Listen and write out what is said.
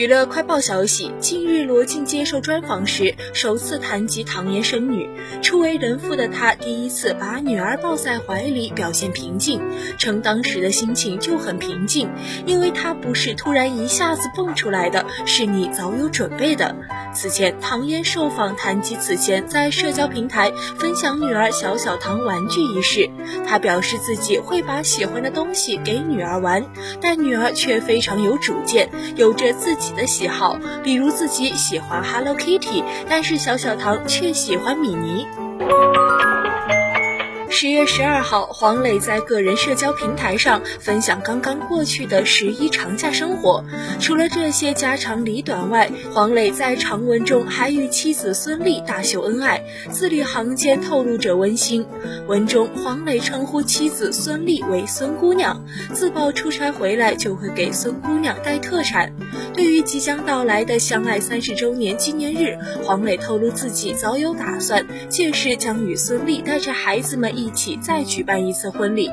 娱乐快报消息：近日，罗晋接受专访时首次谈及唐嫣生女。初为人父的他，第一次把女儿抱在怀里，表现平静，称当时的心情就很平静，因为他不是突然一下子蹦出来的，是你早有准备的。此前，唐嫣受访谈及此前在社交平台分享女儿小小唐玩具一事，她表示自己会把喜欢的东西给女儿玩，但女儿却非常有主见，有着自己己的喜好，比如自己喜欢 Hello Kitty，但是小小糖却喜欢米妮。十月十二号，黄磊在个人社交平台上分享刚刚过去的十一长假生活。除了这些家长里短外，黄磊在长文中还与妻子孙俪大秀恩爱，字里行间透露着温馨。文中，黄磊称呼妻子孙俪为“孙姑娘”，自曝出差回来就会给孙姑娘带特产。对于即将到来的相爱三十周年纪念日，黄磊透露自己早有打算，届时将与孙俪带着孩子们一起再举办一次婚礼。